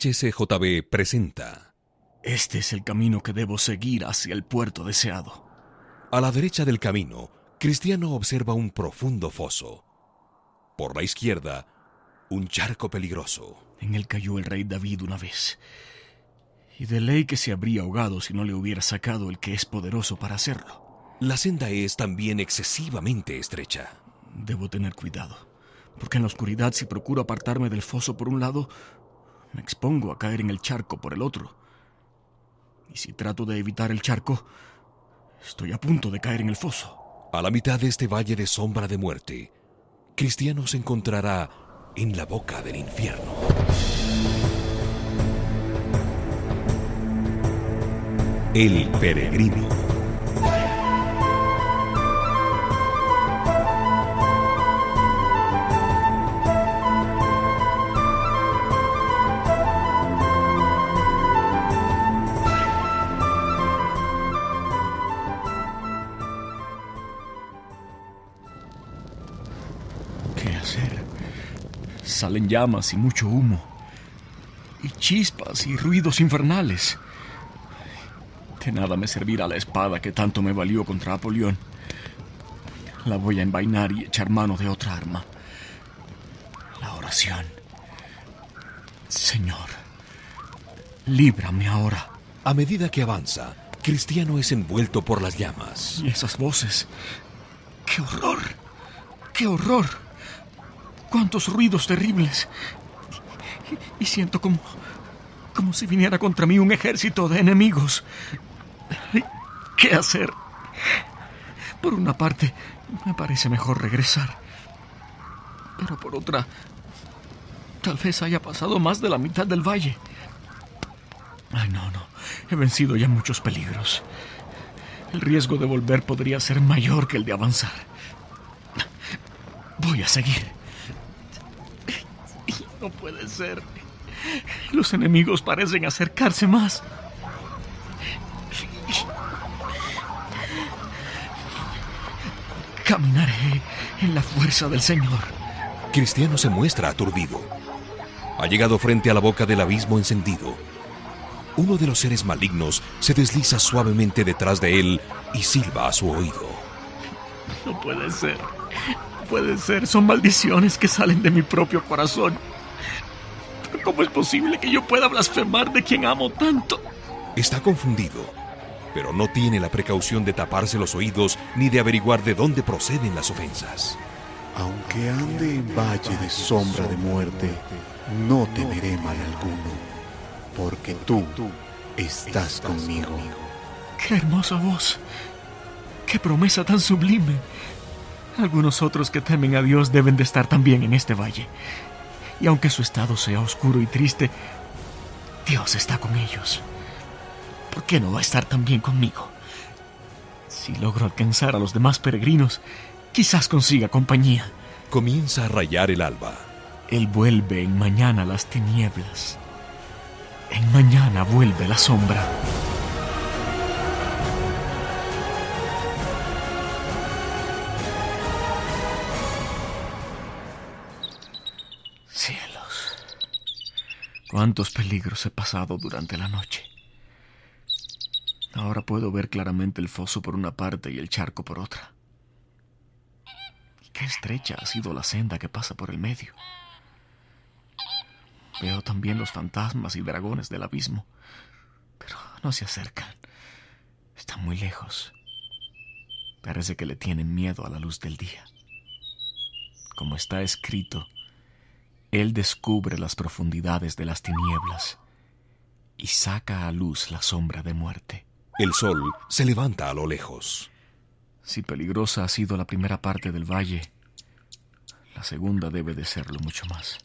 HCJB presenta. Este es el camino que debo seguir hacia el puerto deseado. A la derecha del camino, Cristiano observa un profundo foso. Por la izquierda, un charco peligroso. En él cayó el rey David una vez. Y de ley que se habría ahogado si no le hubiera sacado el que es poderoso para hacerlo. La senda es también excesivamente estrecha. Debo tener cuidado, porque en la oscuridad si procuro apartarme del foso por un lado, me expongo a caer en el charco por el otro. Y si trato de evitar el charco, estoy a punto de caer en el foso. A la mitad de este valle de sombra de muerte, Cristiano se encontrará en la boca del infierno. El peregrino. Hacer? Salen llamas y mucho humo. Y chispas y ruidos infernales. De nada me servirá la espada que tanto me valió contra Apolión. La voy a envainar y echar mano de otra arma. La oración. Señor, líbrame ahora. A medida que avanza, Cristiano es envuelto por las llamas. Y esas voces. ¡Qué horror! ¡Qué horror! ¡Cuántos ruidos terribles! Y, siento como. como si viniera contra mí un ejército de enemigos. ¿Qué hacer? Por una parte, me parece mejor regresar. Pero por otra, tal vez haya pasado más de la mitad del valle. Ay, no, no. He vencido ya muchos peligros. El riesgo de volver podría ser mayor que el de avanzar. Voy a seguir. No puede ser. Los enemigos parecen acercarse más. Caminaré en la fuerza del Señor. Cristiano se muestra aturdido. Ha llegado frente a la boca del abismo encendido. Uno de los seres malignos se desliza suavemente detrás de él y silba a su oído. No puede ser. No puede ser. Son maldiciones que salen de mi propio corazón. ¿Cómo es posible que yo pueda blasfemar de quien amo tanto? Está confundido, pero no tiene la precaución de taparse los oídos ni de averiguar de dónde proceden las ofensas. Aunque ande en valle de sombra de muerte, no temeré mal alguno, porque tú estás conmigo. Qué hermosa voz. Qué promesa tan sublime. Algunos otros que temen a Dios deben de estar también en este valle. Y aunque su estado sea oscuro y triste, Dios está con ellos. ¿Por qué no va a estar también conmigo? Si logro alcanzar a los demás peregrinos, quizás consiga compañía. Comienza a rayar el alba. Él vuelve en mañana las tinieblas. En mañana vuelve la sombra. Cuántos peligros he pasado durante la noche. Ahora puedo ver claramente el foso por una parte y el charco por otra. Qué estrecha ha sido la senda que pasa por el medio. Veo también los fantasmas y dragones del abismo, pero no se acercan. Están muy lejos. Parece que le tienen miedo a la luz del día. Como está escrito, Él descubre las profundidades de las tinieblas y saca a luz la sombra de muerte. El sol se levanta a lo lejos. Si peligrosa ha sido la primera parte del valle, la segunda debe de serlo mucho más.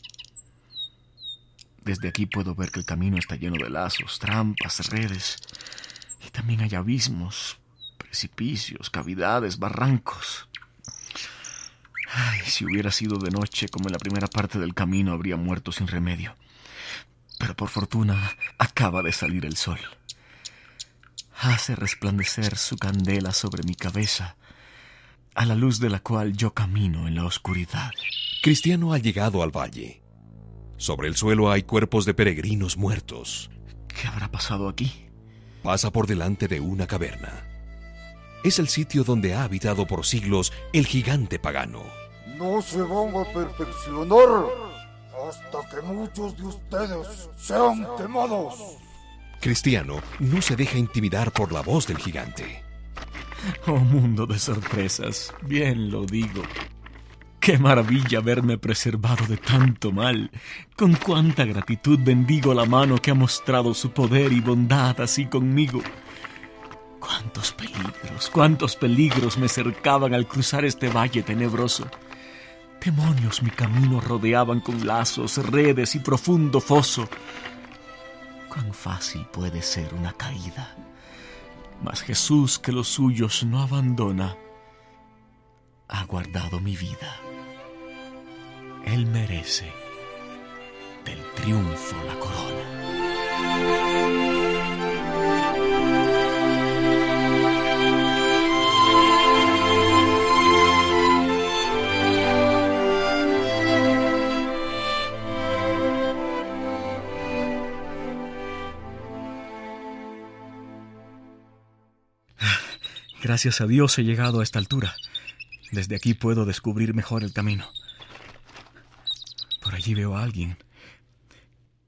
Desde aquí puedo ver que el camino está lleno de lazos, trampas, redes, y también hay abismos, precipicios, cavidades, barrancos. Ay, si hubiera sido de noche como en la primera parte del camino, habría muerto sin remedio. Pero por fortuna acaba de salir el sol. Hace resplandecer su candela sobre mi cabeza, a la luz de la cual yo camino en la oscuridad. Cristiano ha llegado al valle. Sobre el suelo hay cuerpos de peregrinos muertos. ¿Qué habrá pasado aquí? Pasa por delante de una caverna. Es el sitio donde ha habitado por siglos el gigante pagano. No se van a perfeccionar hasta que muchos de ustedes sean quemados. Cristiano no se deja intimidar por la voz del gigante. Oh mundo de sorpresas, bien lo digo. Qué maravilla haberme preservado de tanto mal. Con cuánta gratitud bendigo la mano que ha mostrado su poder y bondad así conmigo. Cuántos peligros, cuántos peligros me cercaban al cruzar este valle tenebroso. Demonios mi camino rodeaban con lazos, redes y profundo foso. Cuán fácil puede ser una caída. Mas Jesús, que los suyos no abandona, ha guardado mi vida. Él merece del triunfo la corona. Gracias a Dios he llegado a esta altura. Desde aquí puedo descubrir mejor el camino. Por allí veo a alguien.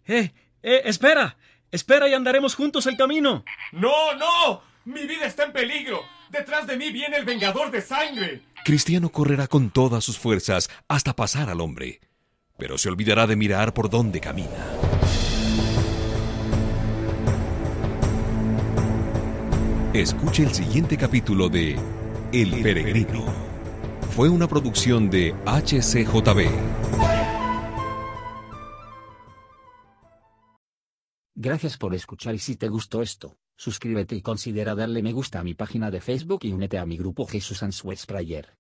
¡Eh! ¡Eh! ¡Espera! ¡Espera y andaremos juntos el camino! ¡No, no! ¡Mi vida está en peligro! ¡Detrás de mí viene el vengador de sangre! Cristiano correrá con todas sus fuerzas hasta pasar al hombre, pero se olvidará de mirar por dónde camina. Escuche el siguiente capítulo de El Peregrino. Fue una producción de HCJB. Gracias por escuchar y si te gustó esto, suscríbete y considera darle me gusta a mi página de Facebook y únete a mi grupo Jesús Answers Prayer.